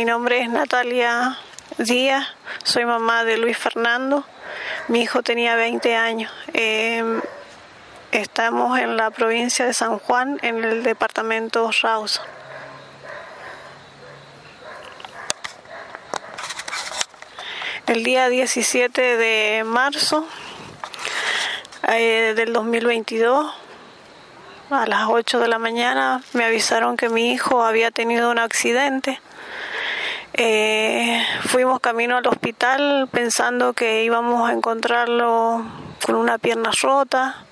Mi nombre es Natalia Díaz, soy mamá de Luis Fernando. Mi hijo tenía 20 años. Eh, estamos en la provincia de San Juan, en el departamento Rawson. El día 17 de marzo eh, del 2022, a las 8 de la mañana, me avisaron que mi hijo había tenido un accidente. Eh, fuimos camino al hospital pensando que íbamos a encontrarlo con una pierna rota.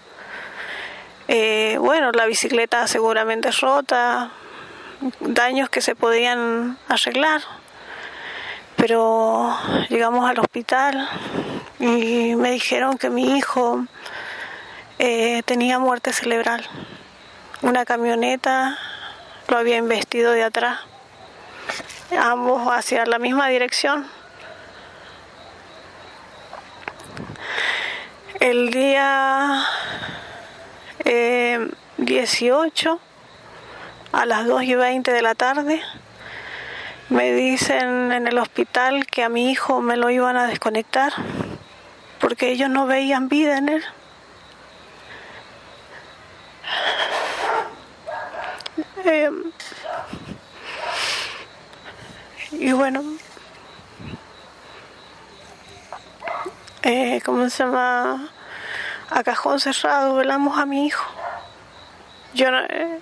Eh, bueno, la bicicleta seguramente rota, daños que se podían arreglar pero llegamos al hospital y me dijeron que mi hijo eh, tenía muerte cerebral. Una camioneta lo había investido de atrás, ambos hacia la misma dirección. El día 18 eh, a las 2 y 20 de la tarde me dicen en el hospital que a mi hijo me lo iban a desconectar porque ellos no veían vida en él. Em, y bueno, eh, ¿cómo se llama? A cajón cerrado velamos a mi hijo. Yo eh,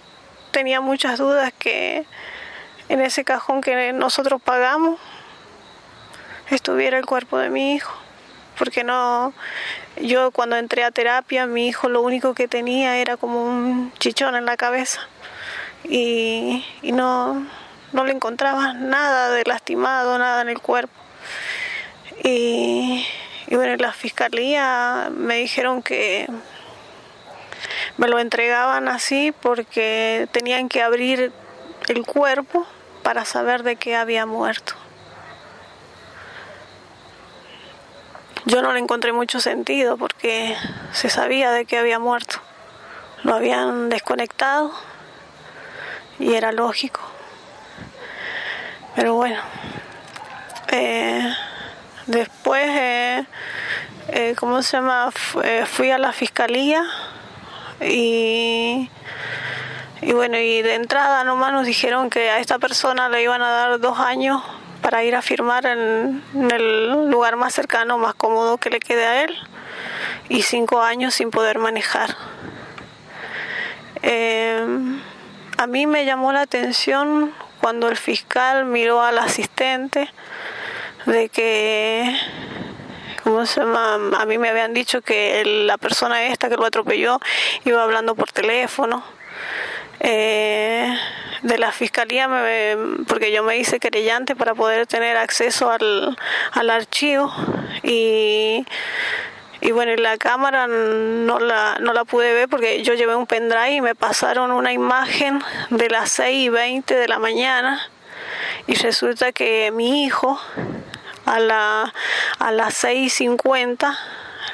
tenía muchas dudas que en ese cajón que nosotros pagamos estuviera el cuerpo de mi hijo. Porque no, yo cuando entré a terapia, mi hijo lo único que tenía era como un chichón en la cabeza. Y, no, no le encontraba nada de lastimado, nada en el cuerpo. Y, y bueno, en la fiscalía me dijeron que me lo entregaban así porque tenían que abrir el cuerpo para saber de qué había muerto. Yo no le encontré mucho sentido porque se sabía de qué había muerto. Lo habían desconectado y era lógico. Pero bueno, eh, después, eh, eh, ¿cómo se llama? fui a la fiscalía y y bueno, y de entrada nomás nos dijeron que a esta persona le iban a dar dos años para ir a firmar en, el lugar más cercano, más cómodo que le quede a él, y cinco años sin poder manejar. Em, a mí me llamó la atención cuando el fiscal miró al asistente de que ¿cómo se llama? A mí me habían dicho que la persona esta que lo atropelló iba hablando por teléfono eh, de la fiscalía porque yo me hice querellante para poder tener acceso al, al archivo y, y bueno la cámara no la, no la pude ver porque yo llevé un pendrive y me pasaron una imagen de las 6 y 20 de la mañana y resulta que mi hijo a, la, a las 6 y 50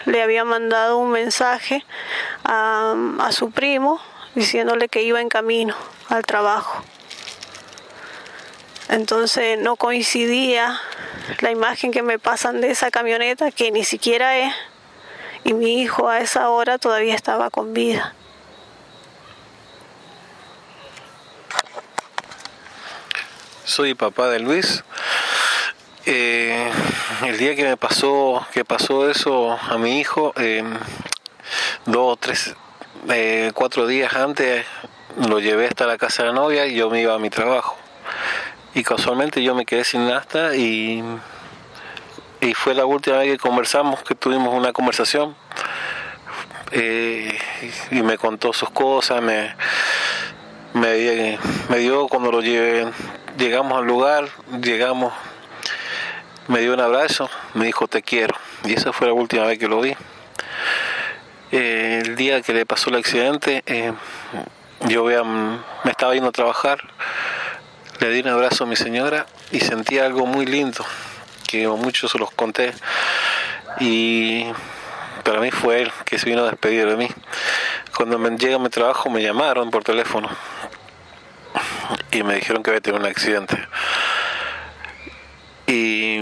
le había mandado un mensaje a, a su primo diciéndole que iba en camino al trabajo. Entonces no coincidía la imagen que me pasan de esa camioneta, que ni siquiera es, y mi hijo a esa hora todavía estaba con vida. Soy papá de Luis. Eh, el día que me pasó, que pasó eso a mi hijo, eh, dos tres eh, cuatro días antes lo llevé hasta la casa de la novia y yo me iba a mi trabajo. Y casualmente yo me quedé sin nasta y, y fue la última vez que conversamos, que tuvimos una conversación. Eh, y me contó sus cosas, me, me, dio cuando lo llevé, llegamos al lugar, llegamos, me dio un abrazo, me dijo te quiero. Y esa fue la última vez que lo vi. Eh, el día que le pasó el accidente, eh, yo me estaba yendo a trabajar, le di un abrazo a mi señora y sentí algo muy lindo, que muchos los conté, y para mí fue él que se vino a despedir de mí. Cuando me llega a mi trabajo me llamaron por teléfono y me dijeron que había tenido un accidente. y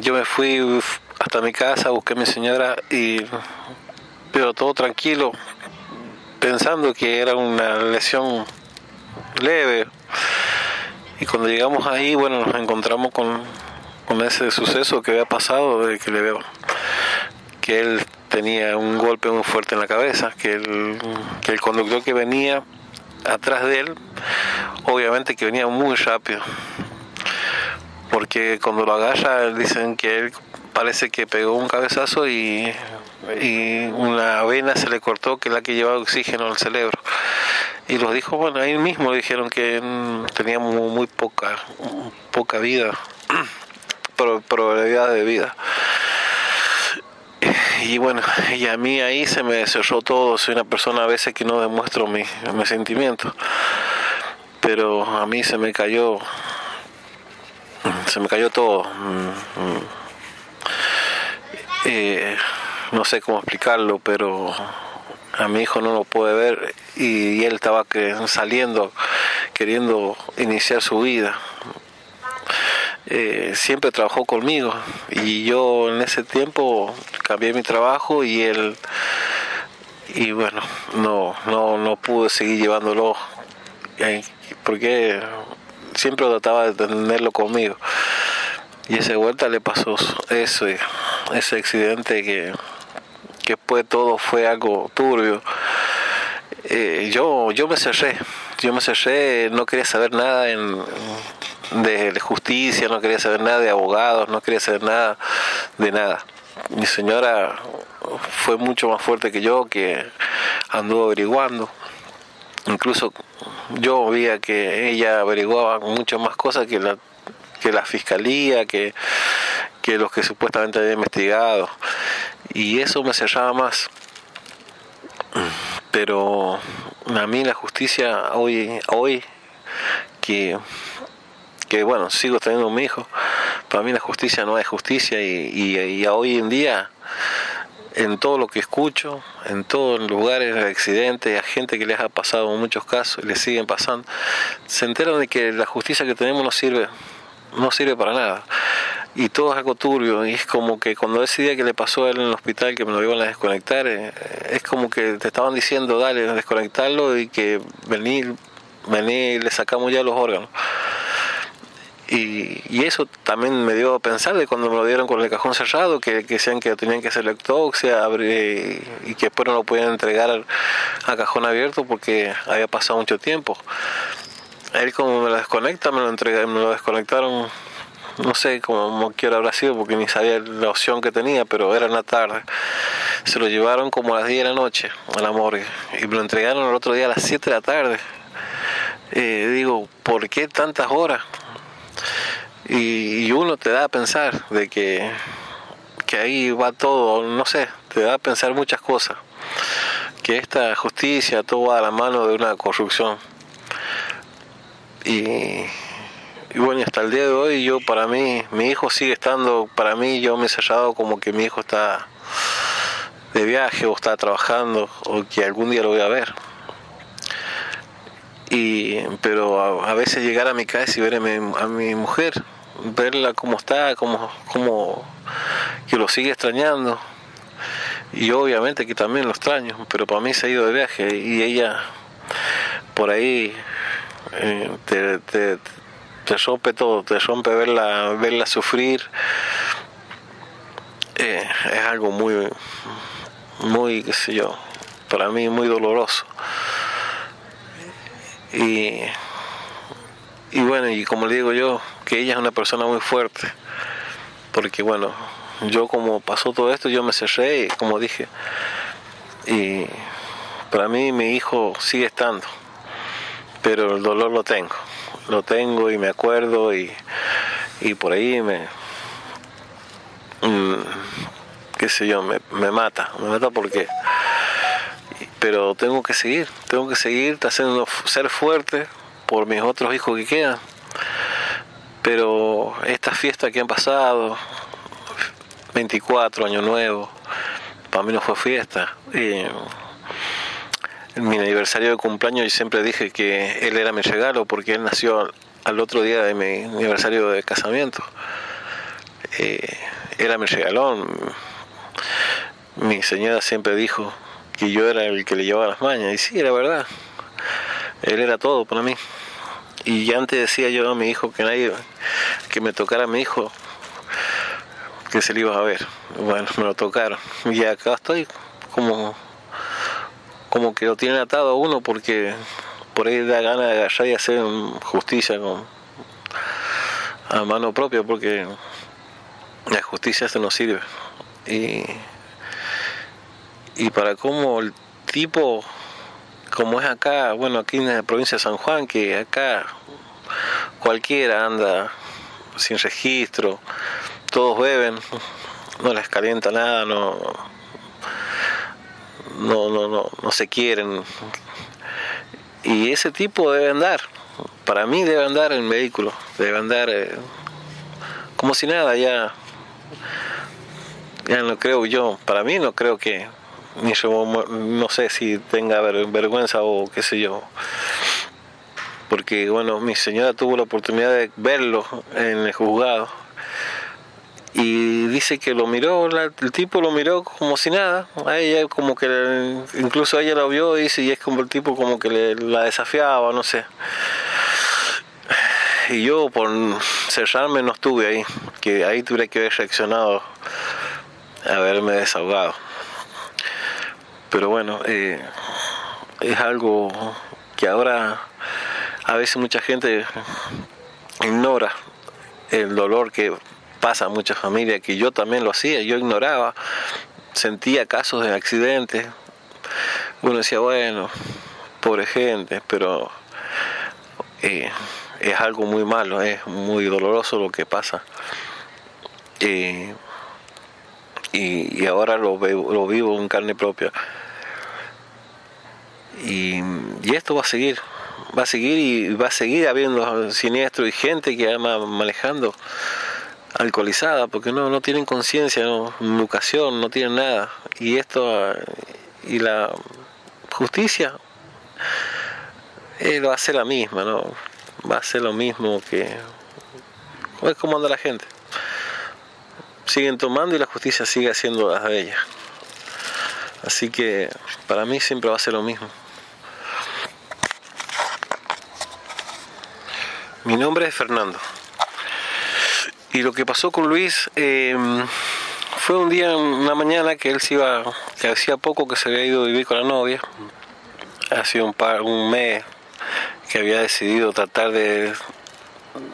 yo me fui hasta mi casa, busqué a mi señora y pero todo tranquilo, pensando que era una lesión leve. Y cuando llegamos ahí, bueno, nos encontramos con, con ese suceso que había pasado, de que le veo que él tenía un golpe muy fuerte en la cabeza, que el, conductor que venía atrás de él, obviamente que venía muy rápido, porque cuando lo agarra dicen que él parece que pegó un cabezazo y, una vena se le cortó que es la que llevaba oxígeno al cerebro. Y los dijo, bueno, ahí mismo dijeron que tenía muy, poca, poca vida, probabilidad de vida. Y bueno, y a mí ahí se me cerró todo. Soy una persona a veces que no demuestro mis mi sentimientos. Pero a mí se me cayó, se me cayó todo. Eh, no sé cómo explicarlo, pero a mi hijo no lo puede ver y, él estaba saliendo, queriendo iniciar su vida. Eh, siempre trabajó conmigo. Y yo en ese tiempo cambié mi trabajo y él y bueno no no no pude seguir llevándolo eh, porque siempre trataba de tenerlo conmigo. Y esa vuelta le pasó eso ese accidente que que después todo fue algo turbio. Eh, yo yo me cerré yo me cerré no quería saber nada en de justicia, no quería saber nada de abogados, no quería saber nada de nada. Mi señora fue mucho más fuerte que yo, que anduvo averiguando. Incluso yo veía que ella averiguaba mucho más cosas que la, que la fiscalía, que, que los que supuestamente había investigado. Y eso me cerraba más. Pero a mí la justicia hoy, hoy que que bueno, sigo teniendo un hijo, para mí la justicia no es justicia y, y, hoy en día en todo lo que escucho, en todos lugares de accidentes, a gente que les ha pasado muchos casos y les siguen pasando, se enteran de que la justicia que tenemos no sirve, no sirve para nada. Y todo es algo turbio, y es como que cuando ese día que le pasó a él en el hospital, que me lo iban a desconectar, eh, es como que te estaban diciendo, dale, desconectarlo y que venir, venir, le sacamos ya los órganos. Y, eso también me dio a pensar de cuando me lo dieron con el cajón cerrado, que, que decían que tenían que hacer la autopsia y que después no lo podían entregar a cajón abierto porque había pasado mucho tiempo. Él como me lo desconecta, me lo, entrega, me lo desconectaron, no sé cómo quiero habrá sido porque ni sabía la opción que tenía, pero era una tarde. Se lo llevaron como a las 10 de la noche a la morgue y me lo entregaron el otro día a las 7 de la tarde. Eh, digo, ¿por qué tantas horas? Y, uno te da a pensar de que, que ahí va todo, no sé, te da a pensar muchas cosas. Que esta justicia todo va a la mano de una corrupción. Y, y bueno, hasta el día de hoy yo para mí, mi hijo sigue estando, para mí yo me he sellado como que mi hijo está de viaje o está trabajando o que algún día lo voy a ver y pero a, veces llegar a mi casa y ver a mi, mujer verla cómo está como como que lo sigue extrañando. Y obviamente que también lo extraño pero para mí se ha ido de viaje y ella por ahí eh, te, te, te, rompe todo te rompe verla verla sufrir. Eh, es algo muy muy qué sé yo para mí muy doloroso y, y bueno, y como le digo yo, que ella es una persona muy fuerte, porque bueno, yo como pasó todo esto, yo me cerré, como dije, y para mí mi hijo sigue estando, pero el dolor lo tengo, lo tengo y me acuerdo y, y por ahí me, mm, qué sé yo, me, me mata, me mata porque pero tengo que seguir, tengo que seguir haciendo ser fuerte por mis otros hijos que quedan. Pero estas fiestas que han pasado, 24, Año Nuevo, para mí no fue fiesta. en mi aniversario de cumpleaños yo siempre dije que él era mi regalo porque él nació al otro día de mi aniversario de casamiento. eh, era mi regalón. Mi señora siempre dijo que yo era el que le llevaba las mañas, y sí, era verdad. Él era todo para mí. Y antes decía yo a mi hijo que nadie, que me tocara a mi hijo, que se le iba a ver. Bueno, me lo tocaron. Y acá estoy como, como que lo tienen atado a uno porque por ahí da ganas de agarrar y hacer justicia a mano propia porque la justicia se nos sirve. Y, y para cómo el tipo, como es acá, bueno, aquí en la provincia de San Juan, que acá cualquiera anda sin registro, todos beben, no les calienta nada, no, no, no, no, se quieren. Y ese tipo debe andar, para mí debe andar en vehículo, debe andar eh, como si nada, ya, ya no creo yo, para mí no creo que, ni no sé si tenga vergüenza o qué sé yo porque bueno, mi señora tuvo la oportunidad de verlo en el juzgado y dice que lo miró, el tipo lo miró como si nada, ella como que, incluso ella lo vio y dice, y es como el tipo como que le, la desafiaba, no sé. Y yo por cerrarme no estuve ahí, que ahí tuve que haber reaccionado, haberme desahogado. Pero bueno, eh, es algo que ahora a veces mucha gente ignora el dolor que pasa a muchas familias, que yo también lo hacía, yo ignoraba, sentía casos de accidentes, uno decía, bueno, pobre gente, pero eh, es algo muy malo, es muy doloroso lo que pasa. Y, y, ahora lo, lo vivo en carne propia. Y, y esto va a seguir, va a seguir y va a seguir habiendo siniestros y gente que ama manejando alcoholizada porque no, no tienen conciencia, no, educación, no tienen nada. Y esto, y la justicia eh, va a ser la misma, ¿no? Va a ser lo mismo que... Es como anda la gente. Siguen tomando y la justicia sigue haciendo las de ellas. Así que para mí siempre va a ser lo mismo. Mi nombre es Fernando. Y lo que pasó con Luis eh, fue un día, una mañana que él se iba, que hacía poco que se había ido a vivir con la novia, hacía un par, un mes que había decidido tratar de,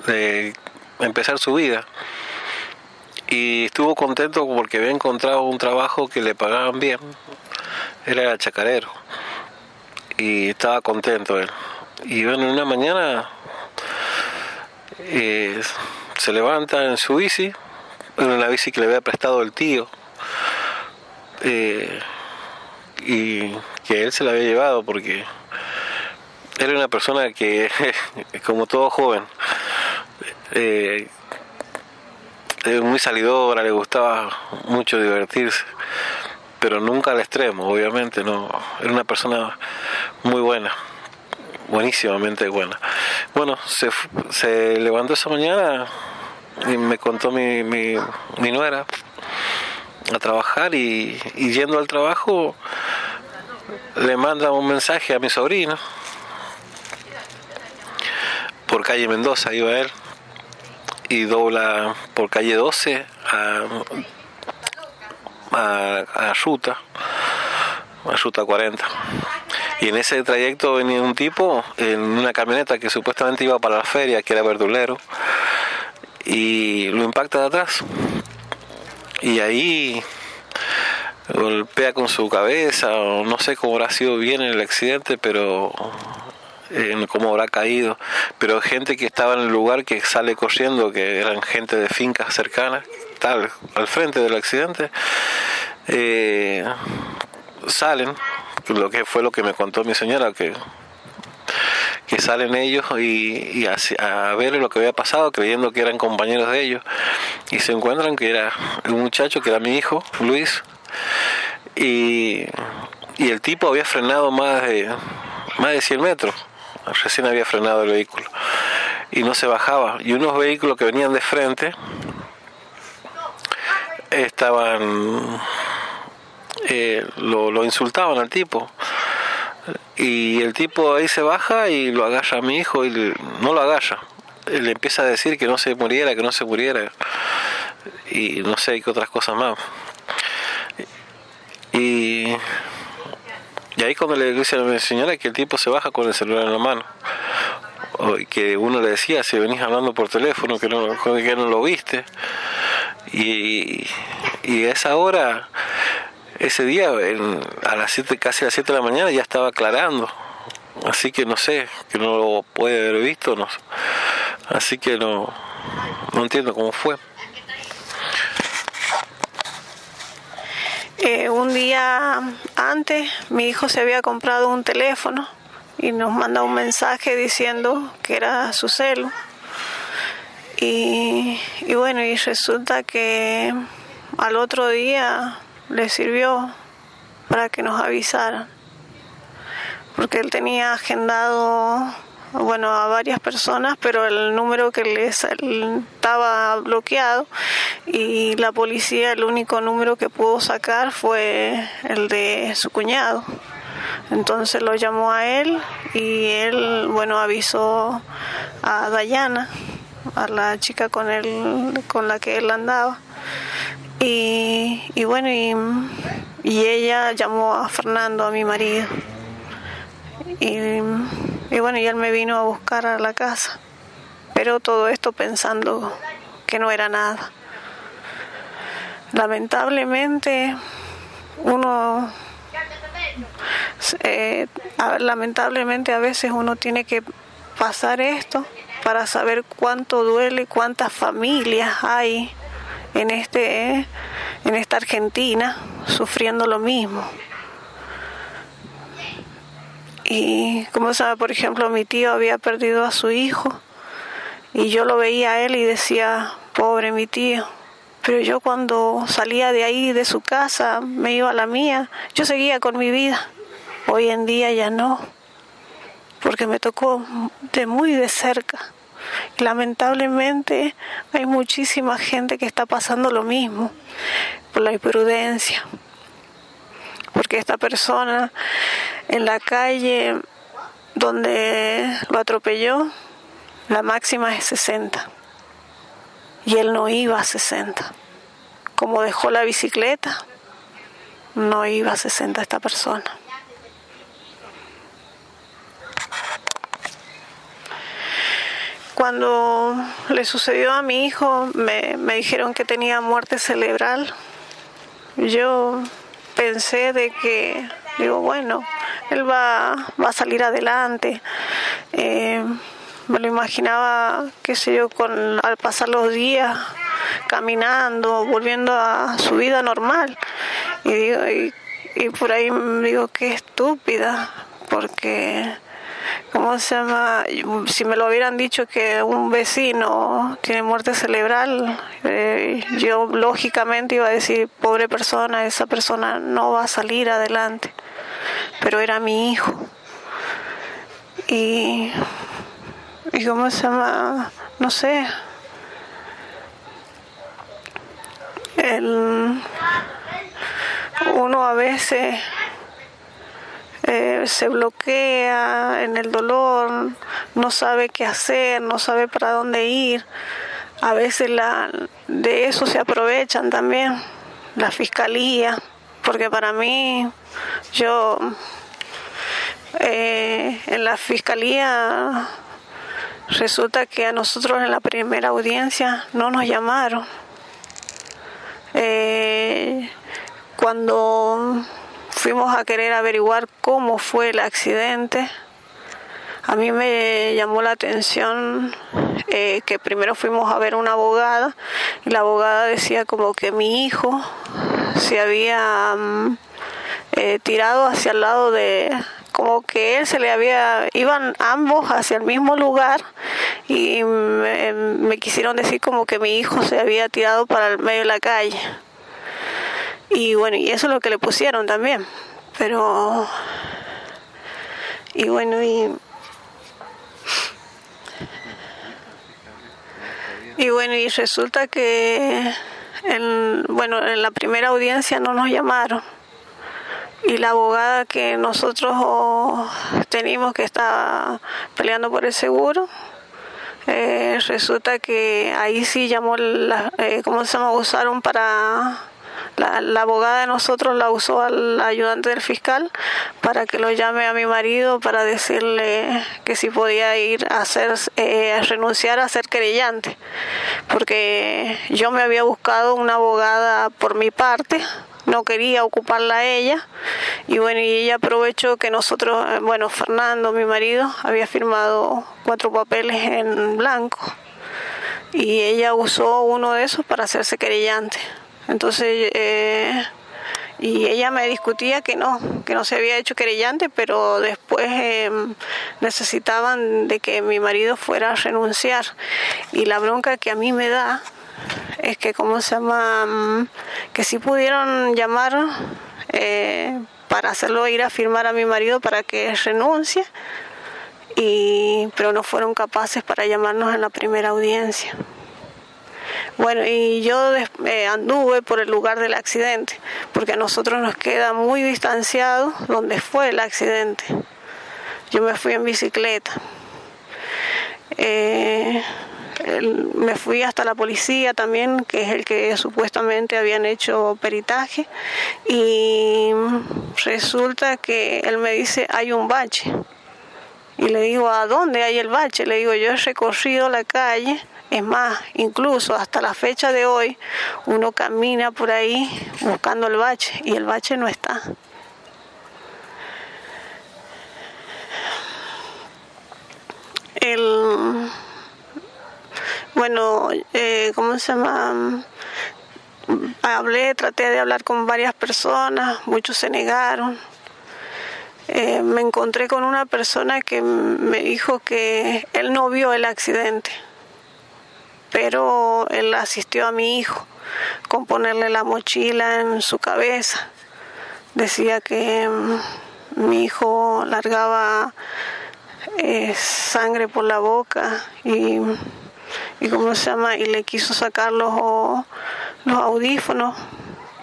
de empezar su vida. Y estuvo contento porque había encontrado un trabajo que le pagaban bien, era chacarero, y estaba contento él. Y bueno, una mañana eh, se levanta en su bici, en la bici que le había prestado el tío, eh, y que él se la había llevado porque era una persona que, como todo joven, eh, muy salidora, le gustaba mucho divertirse, pero nunca al extremo, obviamente, no, era una persona muy buena buenísimamente buena. Bueno, se, levantó esa mañana y me contó mi, mi, mi nuera a trabajar y, yendo al trabajo le manda un mensaje a mi sobrino. Por calle Mendoza iba él y dobla por calle 12 a, a, a Ruta a Ruta 40 y en ese trayecto venía un tipo en una camioneta que supuestamente iba para la feria, que era verdulero, y lo impacta de atrás. Y ahí golpea con su cabeza, o no sé cómo habrá sido bien el accidente, pero eh, cómo habrá caído. Pero gente que estaba en el lugar que sale corriendo, que eran gente de fincas cercanas, tal, al frente del accidente, eh, salen lo que fue lo que me contó mi señora, que, que salen ellos y, a, ver lo que había pasado, creyendo que eran compañeros de ellos, y se encuentran que era un muchacho, que era mi hijo, Luis, y, y el tipo había frenado más de, más de 100 metros, recién había frenado el vehículo, y no se bajaba, y unos vehículos que venían de frente, estaban eh, lo, insultaban al tipo. Y el tipo ahí se baja y lo agarra a mi hijo y no lo agarra le empieza a decir que no se muriera que no se muriera. Y no sé qué otras cosas más. Y y ahí cuando le dice a la señora que el tipo se baja con el celular en la mano y que uno le decía si venís hablando por teléfono que no, que no lo viste y, y a esa hora ese día a las siete, casi a las 7 de la mañana ya estaba aclarando. Así que no sé que no lo puede haber visto no así que no no entiendo cómo fue eh, un día antes mi hijo se había comprado un teléfono y nos manda un mensaje diciendo que era su celo y, y bueno y resulta que al otro día le sirvió para que nos avisaran, porque él tenía agendado, bueno, a varias personas, pero el número que le estaba bloqueado y la policía el único número que pudo sacar fue el de su cuñado. Entonces lo llamó a él y él, bueno, avisó a Dayana, a la chica con él, con la que él andaba y, y bueno, y, y, ella llamó a Fernando, a mi marido. Y, y bueno, y él me vino a buscar a la casa. Pero todo esto pensando que no era nada. Lamentablemente, uno eh, lamentablemente a veces uno tiene que pasar esto para saber cuánto duele, cuántas familias hay en, este, en esta Argentina sufriendo lo mismo. Y como sabe, por ejemplo, mi tío había perdido a su hijo y yo lo veía a él y decía, pobre mi tío. Pero yo cuando salía de ahí, de su casa, me iba a la mía, yo seguía con mi vida. Hoy en día ya no, porque me tocó de muy de cerca Lamentablemente hay muchísima gente que está pasando lo mismo por la imprudencia. Porque esta persona en la calle donde lo atropelló, la máxima es 60. Y él no iba a 60. Como dejó la bicicleta, no iba a 60 esta persona. Cuando le sucedió a mi hijo, me, dijeron que tenía muerte cerebral. Yo pensé de que, digo, bueno, él va, va a salir adelante. Eh, me lo imaginaba, qué sé yo, con, al pasar los días caminando, volviendo a su vida normal. Y, digo, y, y por ahí digo, qué estúpida, porque ¿cómo se llama? Si me lo hubieran dicho que un vecino tiene muerte cerebral, eh, yo lógicamente iba a decir, pobre persona, esa persona no va a salir adelante. Pero era mi hijo. Y, y ¿cómo se llama? No sé. El, uno a veces eh, se bloquea en el dolor, no sabe qué hacer, no sabe para dónde ir. A veces la, de eso se aprovechan también la fiscalía, porque para mí yo eh, en la fiscalía resulta que a nosotros en la primera audiencia no nos llamaron. Eh, cuando fuimos a querer averiguar cómo fue el accidente. A mí me llamó la atención eh, que primero fuimos a ver una abogada y la abogada decía como que mi hijo se había mm, eh, tirado hacia el lado de como que él se le había iban ambos hacia el mismo lugar y me, me quisieron decir como que mi hijo se había tirado para el medio de la calle y bueno, y eso es lo que le pusieron también. Pero. Y bueno, y. Y bueno, y resulta que en, bueno, en la primera audiencia no nos llamaron y la abogada que nosotros oh, teníamos que estaba peleando por el seguro eh, resulta que ahí sí llamó la, eh, ¿cómo se llama? usaron para la, abogada de nosotros la usó al ayudante del fiscal para que lo llame a mi marido para decirle que si podía ir a hacer eh, a renunciar a ser querellante. Porque yo me había buscado una abogada por mi parte no quería ocuparla a ella. Y bueno y ella aprovechó que nosotros eh, bueno Fernando mi marido había firmado cuatro papeles en blanco. Y ella usó uno de esos para hacerse querellante entonces, eh, y ella me discutía que no, que no se había hecho querellante, pero después eh, necesitaban de que mi marido fuera a renunciar. Y la bronca que a mí me da es que, ¿cómo se llama? Mm, que si pudieron llamar eh, para hacerlo ir a firmar a mi marido para que renuncie, y, pero no fueron capaces para llamarnos en la primera audiencia. Bueno, y yo eh, anduve por el lugar del accidente, porque a nosotros nos queda muy distanciado donde fue el accidente. Yo me fui en bicicleta. Eh, me fui hasta la policía también, que es el que supuestamente habían hecho peritaje, y resulta que él me dice, hay un bache. Y le digo, ¿a dónde hay el bache? Le digo, yo he recorrido la calle es más, incluso hasta la fecha de hoy, uno camina por ahí buscando el bache y el bache no está. El, bueno, eh, ¿cómo se llama? Hablé, traté de hablar con varias personas, muchos se negaron. Eh, me encontré con una persona que me dijo que él no vio el accidente pero él asistió a mi hijo con ponerle la mochila en su cabeza. Decía que mm, mi hijo largaba eh, sangre por la boca y, y cómo se llama y le quiso sacar los, los audífonos,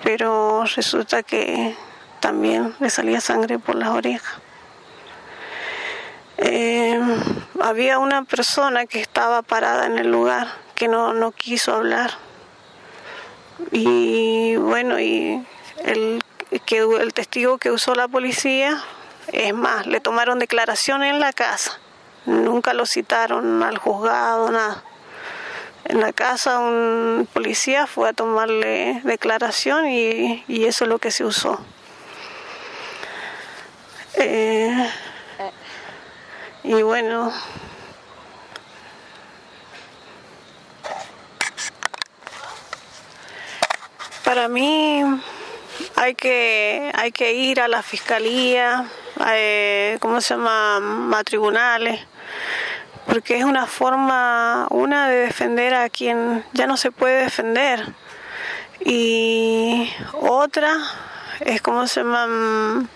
pero resulta que también le salía sangre por las orejas. Eh, había una persona que estaba parada en el lugar que no, no quiso hablar. Y bueno, y el, que, el testigo que usó la policía, es más, le tomaron declaración en la casa. Nunca lo citaron al juzgado, nada. En la casa un policía fue a tomarle declaración y, y eso es lo que se usó. Eh, y bueno, Para mí hay que, hay que ir a la fiscalía, eh, ¿cómo se llama? A tribunales, porque es una forma, una de defender a quien ya no se puede defender. Y otra es, ¿cómo se llama?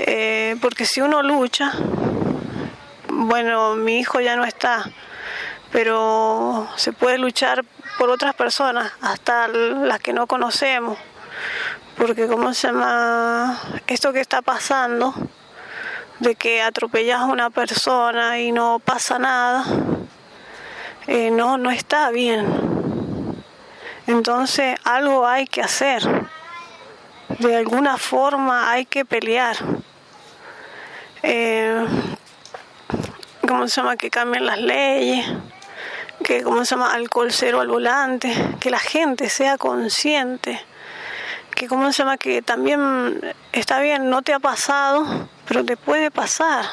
Eh, porque si uno lucha, bueno, mi hijo ya no está, pero se puede luchar por otras personas, hasta las que no conocemos, porque como se llama esto que está pasando, de que atropellas a una persona y no pasa nada, eh, no, no está bien. Entonces algo hay que hacer. De alguna forma hay que pelear. Eh, ¿Cómo se llama? Que cambien las leyes que, ¿cómo se llama?, alcohol cero al volante, que la gente sea consciente, que, ¿cómo se llama?, que también está bien, no te ha pasado, pero te puede pasar.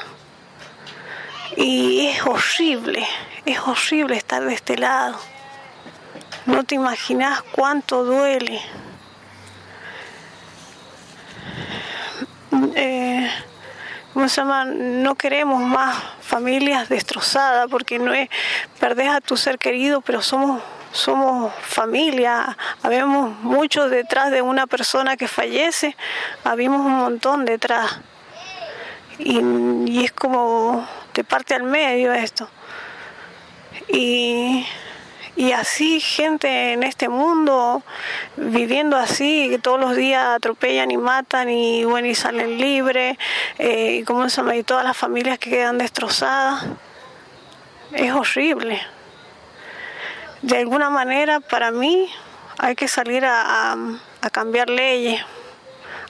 Y es horrible, es horrible estar de este lado. No te imaginas cuánto duele. Eh, ¿cómo se llama? No queremos más familias destrozadas porque no es perdés a tu ser querido, pero somos somos familia, habemos muchos detrás de una persona que fallece, habemos un montón detrás. Y, y es como te parte al medio esto. Y, y así gente en este mundo viviendo así, que todos los días atropellan y matan y bueno y salen libres, eh, y como se y todas las familias que quedan destrozadas. Es horrible. De alguna manera para mí hay que salir a, a cambiar leyes,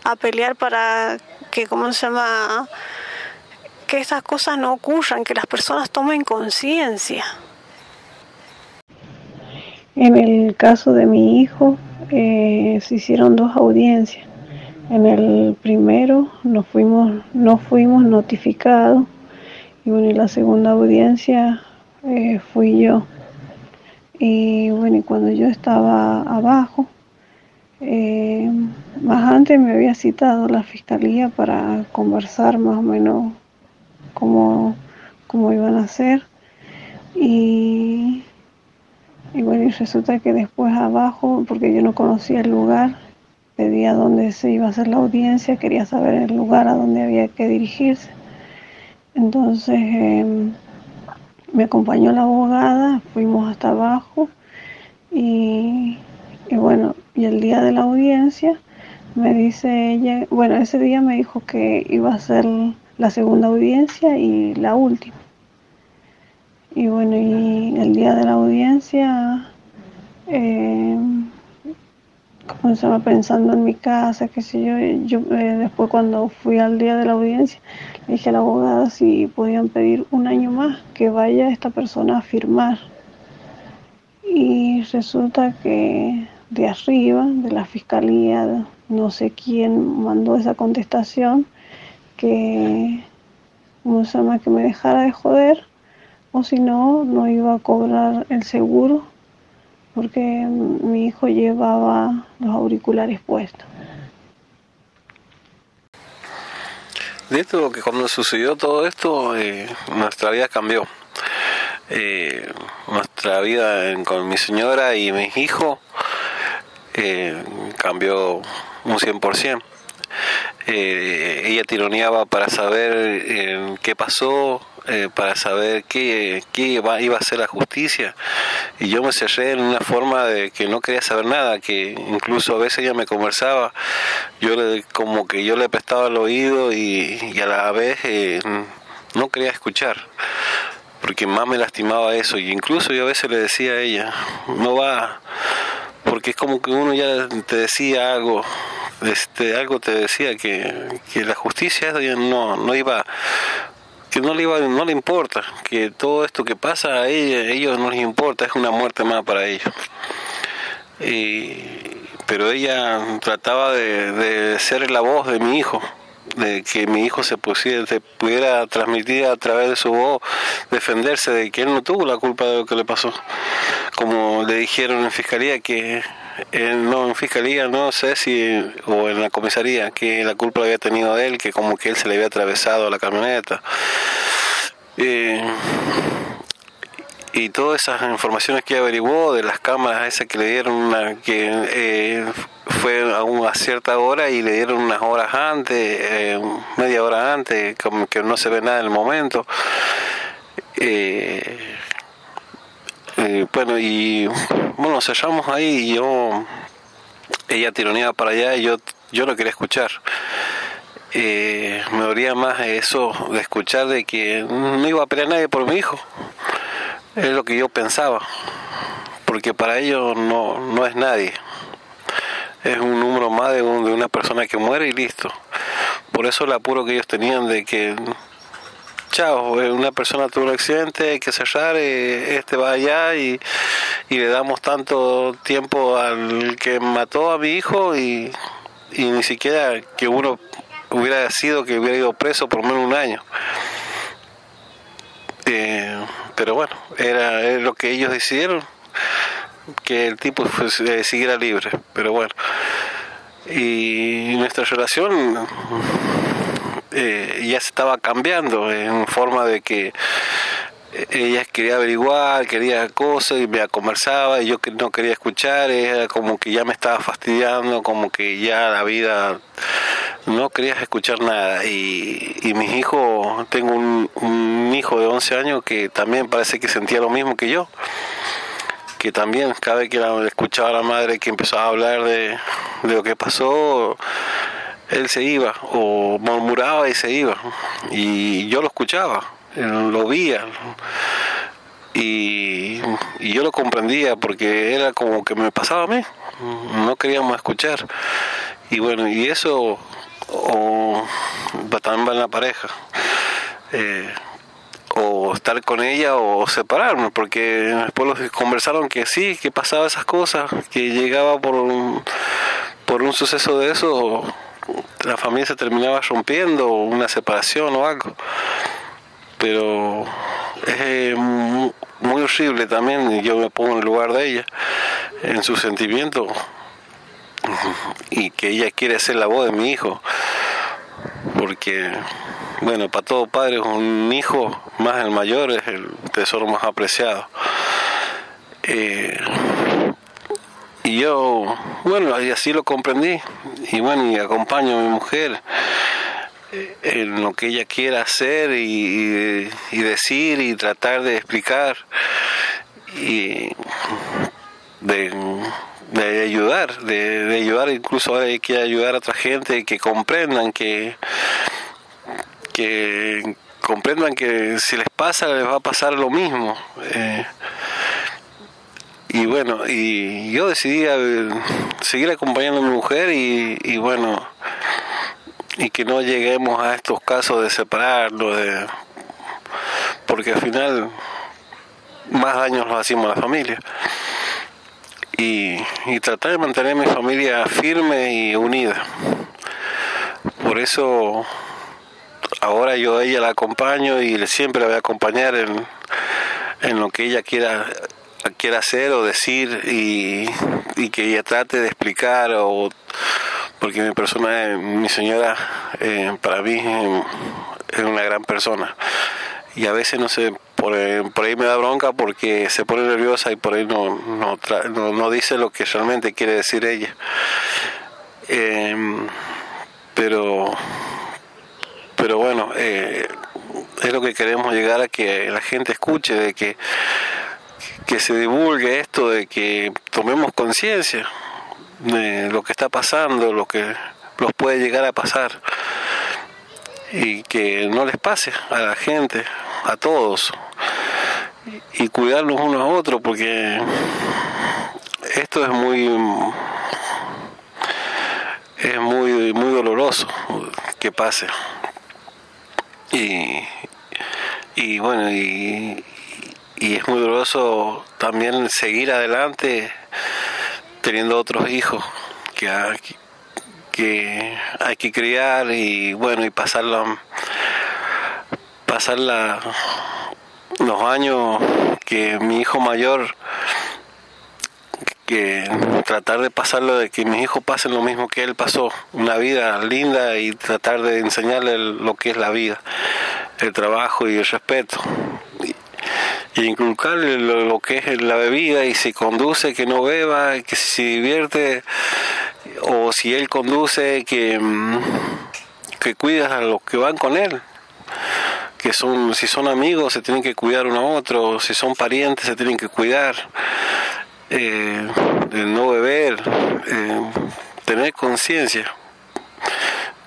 a pelear para que, ¿cómo se llama? Que estas cosas no ocurran, que las personas tomen conciencia. En el caso de mi hijo, eh, se hicieron dos audiencias. En el primero no fuimos, no fuimos notificados y bueno, en la segunda audiencia eh, fui yo. Y bueno, cuando yo estaba abajo, eh, más antes me había citado la fiscalía para conversar más o menos cómo, cómo iban a hacer. Y y bueno, y resulta que después abajo, porque yo no conocía el lugar, pedía dónde se iba a hacer la audiencia, quería saber el lugar a donde había que dirigirse. Entonces em, me acompañó la abogada, fuimos hasta abajo y, y bueno, y el día de la audiencia me dice ella, bueno, ese día me dijo que iba a ser la segunda audiencia y la última. Y bueno, y el día de la audiencia, eh, como estaba pensando en mi casa, qué sé yo, yo eh, después cuando fui al día de la audiencia, le dije a la abogada si podían pedir un año más que vaya esta persona a firmar. Y resulta que de arriba, de la fiscalía, no sé quién mandó esa contestación, que, ¿cómo se llama? Que me dejara de joder o si no, no iba a cobrar el seguro porque mi hijo llevaba los auriculares puestos. De esto, que cuando sucedió todo esto, eh, nuestra vida cambió. Eh, nuestra vida con mi señora y mis hijos eh, cambió un 100%. Eh, ella tironeaba para saber qué pasó, eh, para saber qué, qué iba, a ser la justicia. Y yo me cerré en una forma de que no quería saber nada, que incluso a veces ella me conversaba, yo le, como que yo le prestaba el oído y, a la vez eh, no quería escuchar porque más me lastimaba eso y incluso yo a veces le decía a ella no va porque es como que uno ya te decía algo este algo te decía que, que la justicia no no iba que no le, iba, no le importa, que todo esto que pasa a ellos no les importa, es una muerte más para ellos. pero ella trataba de, ser la voz de mi hijo, de que mi hijo se, pusiera, se pudiera transmitir a través de su voz, defenderse de que él no tuvo la culpa de lo que le pasó. Como le dijeron en fiscalía que no en fiscalía no sé si o en la comisaría que la culpa la había tenido él que como que él se le había atravesado a la camioneta. Y todas esas informaciones que averiguó de las cámaras esas que le dieron una, que eh, fue a una cierta hora y le dieron unas horas antes eh, media hora antes como que no se ve nada en el momento. Eh, eh, bueno, y bueno, cerramos ahí y yo, ella tironeaba para allá y yo, yo no quería escuchar. Eh, me dolía más eso de escuchar de que no iba a pelear nadie por mi hijo. Es lo que yo pensaba, porque para ellos no, no es nadie. Es un número más de, de una persona que muere y listo. Por eso el apuro que ellos tenían de que chao, eh, una persona tuvo un accidente, hay que cerrar, eh, este va allá y, le damos tanto tiempo al que mató a mi hijo y, ni siquiera que uno hubiera sido que hubiera ido preso por menos un año. Eh, pero bueno, era, lo que ellos decidieron, que el tipo siguiera libre, pero bueno. Y nuestra relación eh, ya se estaba cambiando en forma de que ella quería averiguar, quería cosas y me conversaba y yo no quería escuchar, era como que ya me estaba fastidiando, como que ya la vida no quería escuchar nada. Y, y mis hijos, tengo un, hijo de 11 años que también parece que sentía lo mismo que yo que también cada vez que escuchaba a la madre que empezaba a hablar de, de lo que pasó, él se iba o murmuraba y se iba. Y yo lo escuchaba, lo veía. Y, yo lo comprendía porque era como que me pasaba a mí. No queríamos escuchar. Y bueno, y eso o, también va en la pareja. Eh, o estar con ella o separarme, porque después conversaron que sí, que pasaba esas cosas, que llegaba por por un suceso de eso, la familia se terminaba rompiendo, una separación o algo. Pero es eh, muy horrible también, yo me pongo en el lugar de ella, en su sentimiento, y que ella quiere ser la voz de mi hijo, porque, bueno, para todo padre un hijo, más el mayor, es el tesoro más apreciado. Eh, y yo, bueno, y así lo comprendí. Y bueno, y acompaño a mi mujer en lo que ella quiera hacer y, decir y tratar de explicar y de, ayudar, de, ayudar incluso hay que ayudar a otra gente que comprendan que, que comprendan que si les pasa les va a pasar lo mismo. Eh, y bueno, y yo decidí seguir acompañando a mi mujer y, bueno, y que no lleguemos a estos casos de separarlo, de, porque al final más daños los hacemos a la familia. Y, tratar de mantener mi familia firme y unida. Por eso ahora yo a ella la acompaño y siempre la voy a acompañar en, en lo que ella quiera quiera hacer o decir y, que ella trate de explicar o porque mi persona mi señora eh, para mí es una gran persona. Y a veces no sé por, por, ahí me da bronca porque se pone nerviosa y por ahí no, no, no, dice lo que realmente quiere decir ella. Em, pero pero bueno eh, es lo que queremos llegar a que la gente escuche de que que se divulgue esto de que tomemos conciencia de lo que está pasando, lo que los puede llegar a pasar y que no les pase a la gente, a todos y cuidarnos unos a otros porque esto es muy es muy muy doloroso que pase. Y y bueno y, y es muy doloroso también seguir adelante teniendo otros hijos que hay, que hay que criar y bueno y pasarla pasar los años que mi hijo mayor que tratar de pasarlo de que mis hijos pasen lo mismo que él pasó, una vida linda y tratar de enseñarle lo que es la vida, el trabajo y el respeto y inculcarle lo, que es la bebida y si conduce que no beba, que si se divierte o si él conduce que, mm, que cuidas a los que van con él. Que son si son amigos se tienen que cuidar uno a otro si son parientes se tienen que cuidar eh, de no beber eh, tener conciencia.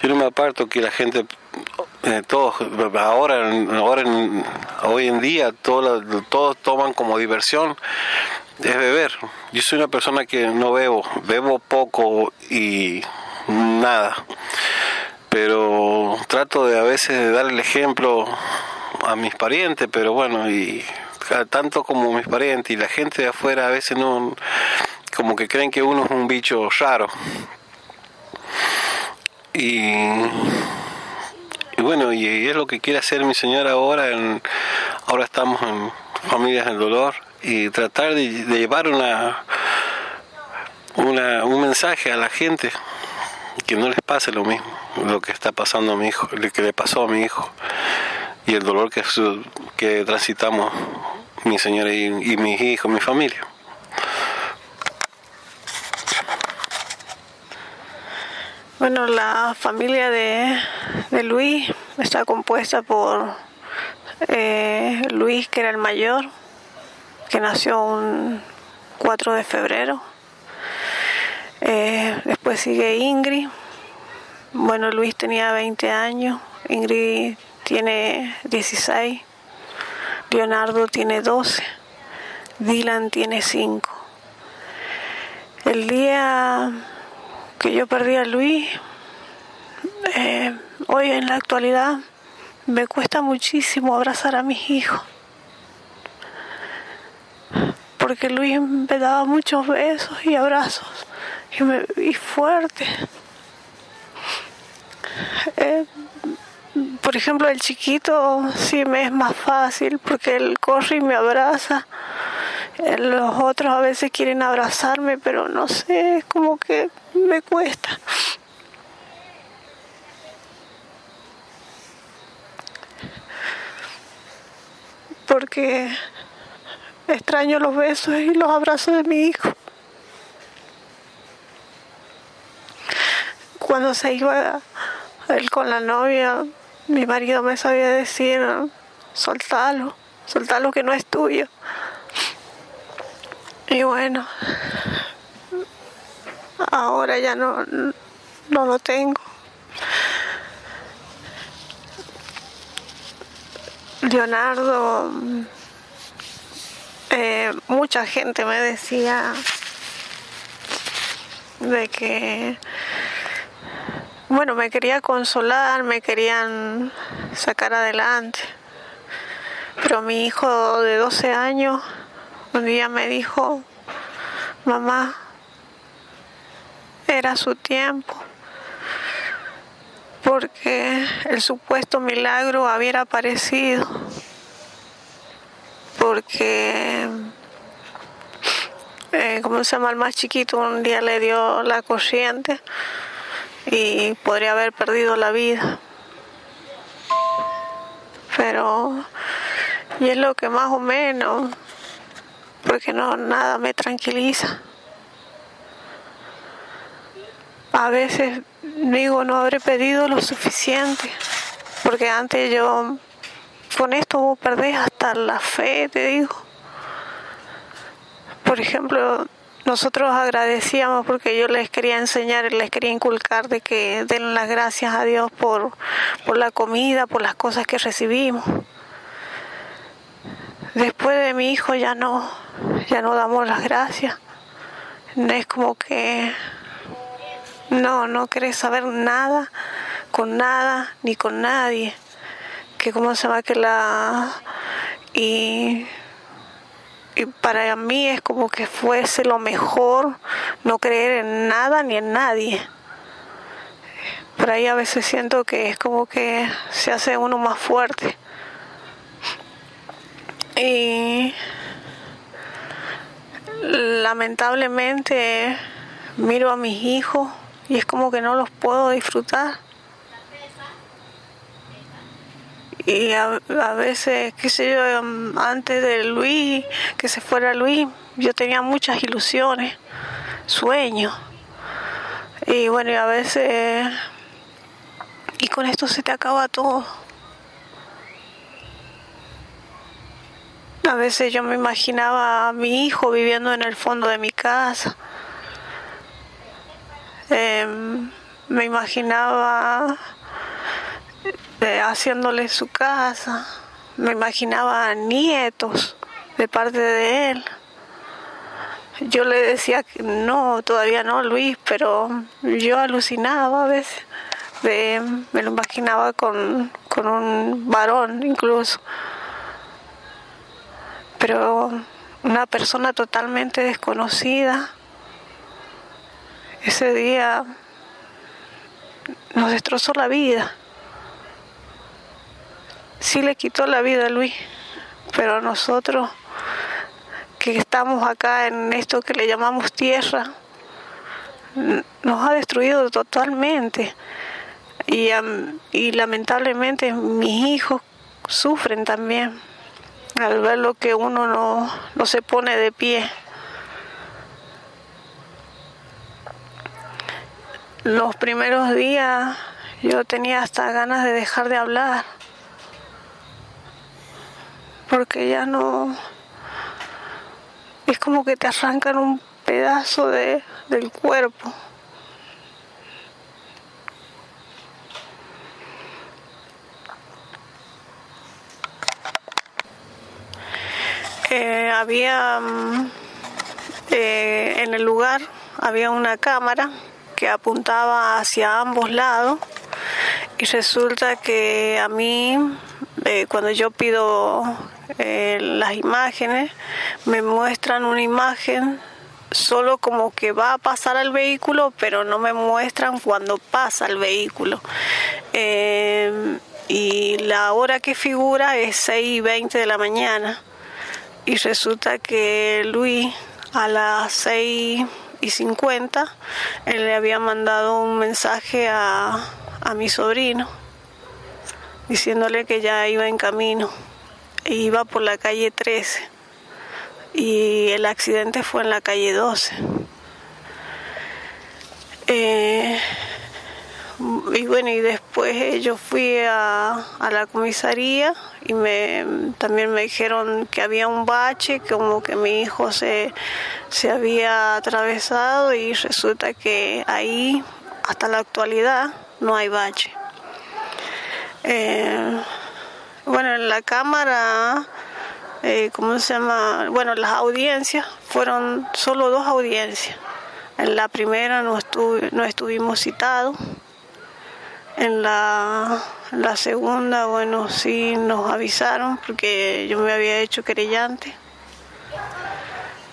Yo no me aparto que la gente eh, todos ahora ahora hoy en día todos todos toman como diversión es beber. Yo soy una persona que no bebo bebo poco y nada. Pero trato de a veces de dar el ejemplo a mis parientes pero bueno y tanto como mis parientes y la gente de afuera a veces no como que creen que uno es un bicho raro. Y y bueno, y es lo que quiere hacer mi señora ahora. En, ahora estamos en Familias del Dolor y tratar de, llevar una, una, un mensaje a la gente que no les pase lo mismo, lo que está pasando a mi hijo, lo que le pasó a mi hijo y el dolor que, que transitamos mi señora y, y mis hijos, mi familia. Bueno, la familia de, Luis está compuesta por eh, Luis, que era el mayor, que nació un, 4 de febrero. Eh, después sigue Ingrid. Bueno, Luis tenía 20 años, Ingrid tiene 16, Leonardo tiene 12, Dylan tiene 5. El día que yo perdí a Luis, eh, hoy en la actualidad, me cuesta muchísimo abrazar a mis hijos. Porque Luis me daba muchos besos y abrazos y, me, y fuertes. Eh, por ejemplo, el chiquito sí me es más fácil porque él corre y me abraza. Eh, los otros a veces quieren abrazarme, pero no sé, es como que me cuesta. Porque extraño los besos y los abrazos de mi hijo. Cuando se iba él con la novia, mi marido me sabía decir, soltalo, soltalo que no es tuyo. Y bueno, ahora ya no, no lo tengo. Leonardo, eh, mucha gente me decía de que bueno, me quería consolar, me querían sacar adelante. Pero mi hijo de 12 años un día me dijo, mamá, era su tiempo, porque el supuesto milagro había aparecido, porque, eh, como se llama el más chiquito, un día le dio la corriente y podría haber perdido la vida. Pero, y es lo que más o menos, porque no, nada me tranquiliza. A veces digo, no habré pedido lo suficiente, porque antes yo, con esto vos perdés hasta la fe, te digo. Por ejemplo, nosotros agradecíamos porque yo les quería enseñar, les quería inculcar de que den las gracias a Dios por, por la comida, por las cosas que recibimos. Después de mi hijo ya no, ya no damos las gracias. Es como que no, no querés saber nada con nada ni con nadie. Que como se va que la y y para mí es como que fuese lo mejor no creer en nada ni en nadie. Por ahí a veces siento que es como que se hace uno más fuerte. Y lamentablemente miro a mis hijos y es como que no los puedo disfrutar. y a, veces, qué sé yo, em, antes de Luis, que se fuera Luis, yo tenía muchas ilusiones, sueños. Y bueno, y a veces, y con esto se te acaba todo. A veces yo me imaginaba a mi hijo viviendo en el fondo de mi casa. Em, me imaginaba haciéndole su casa. Me imaginaba nietos de parte de él. Yo le decía que no, todavía no, Luis, pero yo alucinaba a veces. me lo imaginaba con, con un varón incluso. Pero una persona totalmente desconocida. Ese día nos destrozó la vida sí le quitó la vida a Luis, pero nosotros que estamos acá en esto que le llamamos tierra, nos ha destruido totalmente. Y, y lamentablemente mis hijos sufren también al ver lo que uno no, no se pone de pie. Los primeros días yo tenía hasta ganas de dejar de hablar porque ya no es como que te arrancan un pedazo de, del cuerpo. Eh, había mm, eh, en el lugar había una cámara que apuntaba hacia ambos lados y resulta que a mí eh, cuando yo pido las imágenes me muestran una imagen solo como que va a pasar al vehículo pero no me muestran cuando pasa el vehículo. Y la hora que figura es 6 y 20 de la mañana y resulta que Luis a las 6 y 50 él le había mandado un mensaje a, a mi sobrino diciéndole que ya iba en camino e iba por la calle 13 y el accidente fue en la calle 12 eh, y bueno, y después yo fui a, la comisaría y me, también me dijeron que había un bache, como que mi hijo se, se había atravesado y resulta que ahí, hasta la actualidad, no hay bache. Eh, bueno, en la cámara, eh, ¿cómo se llama? Bueno, las audiencias fueron solo dos audiencias. En la primera no, no estuvimos citados en la, la segunda, bueno, sí nos avisaron porque yo me había hecho querellante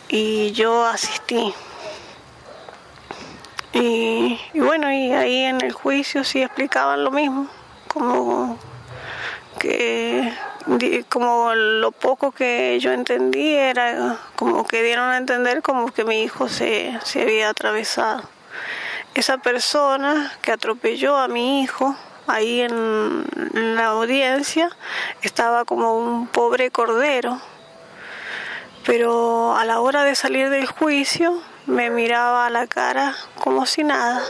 y yo asistí. Y, bueno, y ahí en el juicio sí explicaban lo mismo, como que como lo poco que yo entendí era como que dieron a entender como que mi hijo se, se había atravesado esa persona que atropelló a mi hijo ahí en, la audiencia estaba como un pobre cordero, pero a la hora de salir del juicio me miraba a la cara como si nada,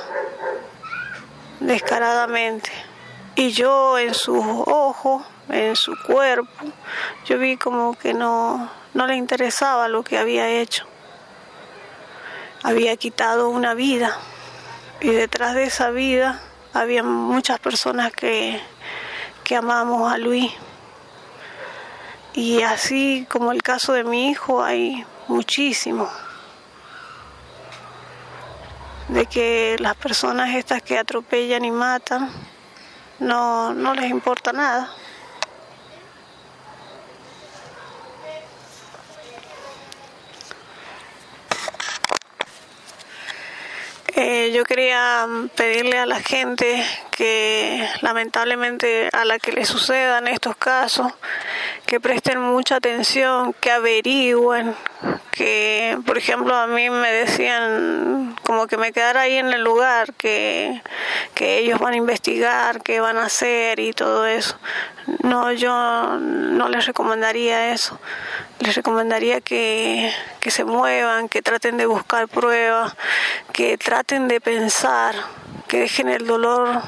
descaradamente. Y yo en sus ojos, en su cuerpo, yo vi como que no, no le interesaba lo que había hecho. Había quitado una vida y detrás de esa vida había muchas personas que, que amamos a Luis. Y así como el caso de mi hijo, hay muchísimos. De que las personas estas que atropellan y matan, no, no les importa nada. Eh, yo quería pedirle a la gente que lamentablemente a la que le sucedan estos casos, que presten mucha atención, que averigüen, que por ejemplo a mí me decían como que me quedara ahí en el lugar, que, que ellos van a investigar, qué van a hacer y todo eso. No, yo no les recomendaría eso. Les recomendaría que, que se muevan, que traten de buscar pruebas, que traten de pensar, que dejen el dolor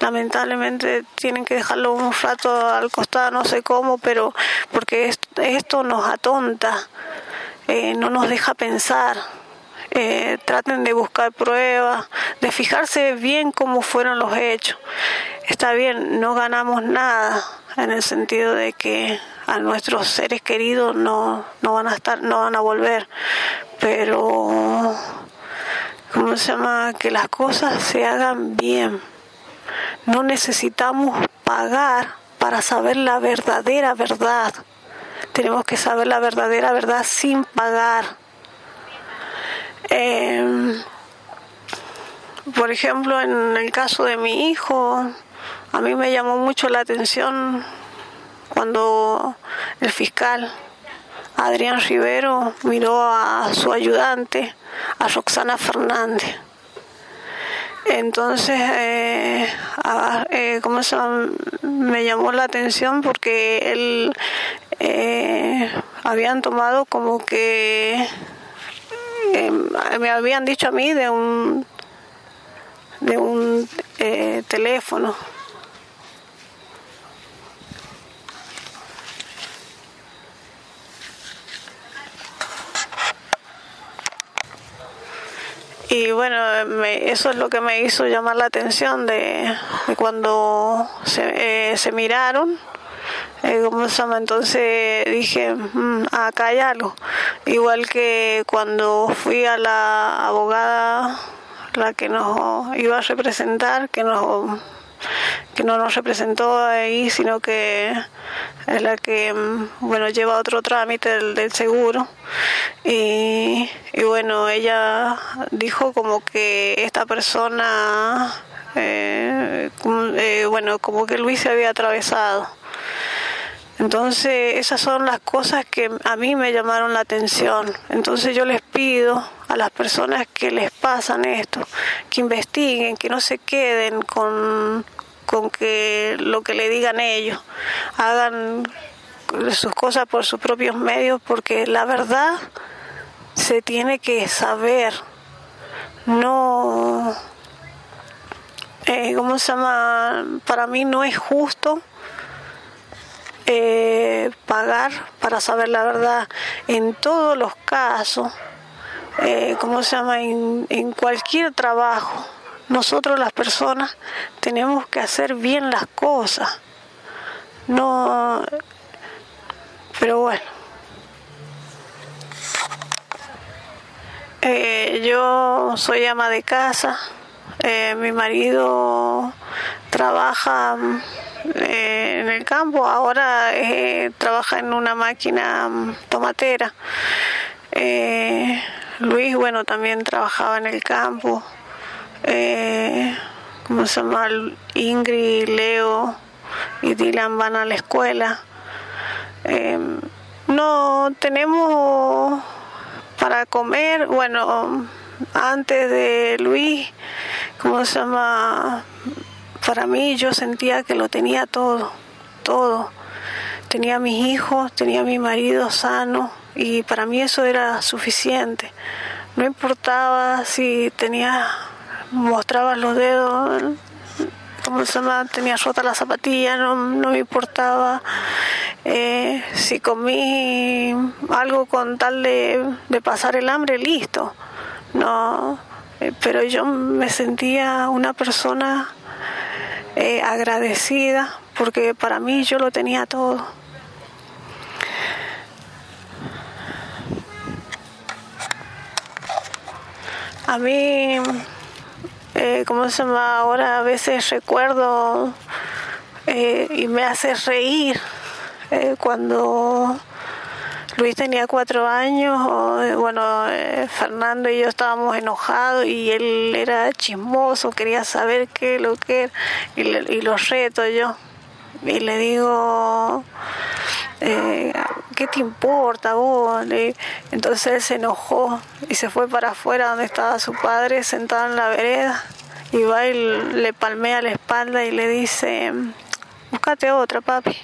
lamentablemente tienen que dejarlo un rato al costado, no sé cómo, pero porque esto, nos atonta, eh, no nos deja pensar. Eh, traten de buscar pruebas, de fijarse bien cómo fueron los hechos. Está bien, no ganamos nada en el sentido de que a nuestros seres queridos no, no van a estar, no van a volver, pero ¿cómo se llama? Que las cosas se hagan bien. No necesitamos pagar para saber la verdadera verdad. Tenemos que saber la verdadera verdad sin pagar. Em, por ejemplo, en el caso de mi hijo, a mí me llamó mucho la atención cuando el fiscal Adrián Rivero miró a su ayudante, a Roxana Fernández entonces, eh, eh, ¿cómo se me llamó la atención porque él eh, habían tomado como que eh, me habían dicho a mí de un de un eh, teléfono Y bueno, me, eso es lo que me hizo llamar la atención de, de cuando se, eh, se miraron eh, ¿cómo se llama? Entonces dije, mm, acá hay algo. Igual que cuando fui a la abogada, la que nos iba a representar, que nos que no nos representó ahí, sino que es la que, mm, bueno, lleva otro trámite del, seguro. Y, y, bueno, ella dijo como que esta persona, eh, eh, bueno, como que Luis se había atravesado. Entonces esas son las cosas que a mí me llamaron la atención. Entonces yo les pido a las personas que les pasan esto, que investiguen, que no se queden con, con que lo que le digan ellos, hagan sus cosas por sus propios medios, porque la verdad se tiene que saber, no, eh, ¿cómo se llama? Para mí no es justo eh, pagar para saber la verdad en todos los casos, eh, ¿cómo se llama? En, en cualquier trabajo. Nosotros las personas tenemos que hacer bien las cosas. No, pero bueno. Eh, yo soy ama de casa. Eh, mi marido trabaja eh, en el campo, ahora eh, trabaja en una máquina tomatera. Eh, Luis, bueno, también trabajaba en el campo. ¿Cómo se llama? Ingrid, Leo y Dylan van a la escuela. no tenemos para comer, bueno, antes de Luis, ¿cómo se llama? Para mí yo sentía que lo tenía todo, todo. Tenía a mis hijos, tenía a mi marido sano y para mí eso era suficiente. No importaba si tenía, mostraba los dedos, como se llama, tenía rota la zapatilla, no, me importaba eh, si comí algo con tal de, de pasar el hambre, listo. No, eh, pero yo me sentía una persona eh, agradecida porque para mí yo lo tenía todo. A mí, eh, ¿cómo se llama? Ahora a veces recuerdo eh, y me hace reír cuando Luis tenía cuatro años, bueno, eh, Fernando y yo estábamos enojados y él era chismoso, quería saber qué lo que era y, y lo reto yo. Y le digo, eh, ¿qué te importa vos? Entonces él se enojó y se fue para afuera donde estaba su padre sentado en la vereda y va y le palmea la espalda y le dice, búscate otra, papi.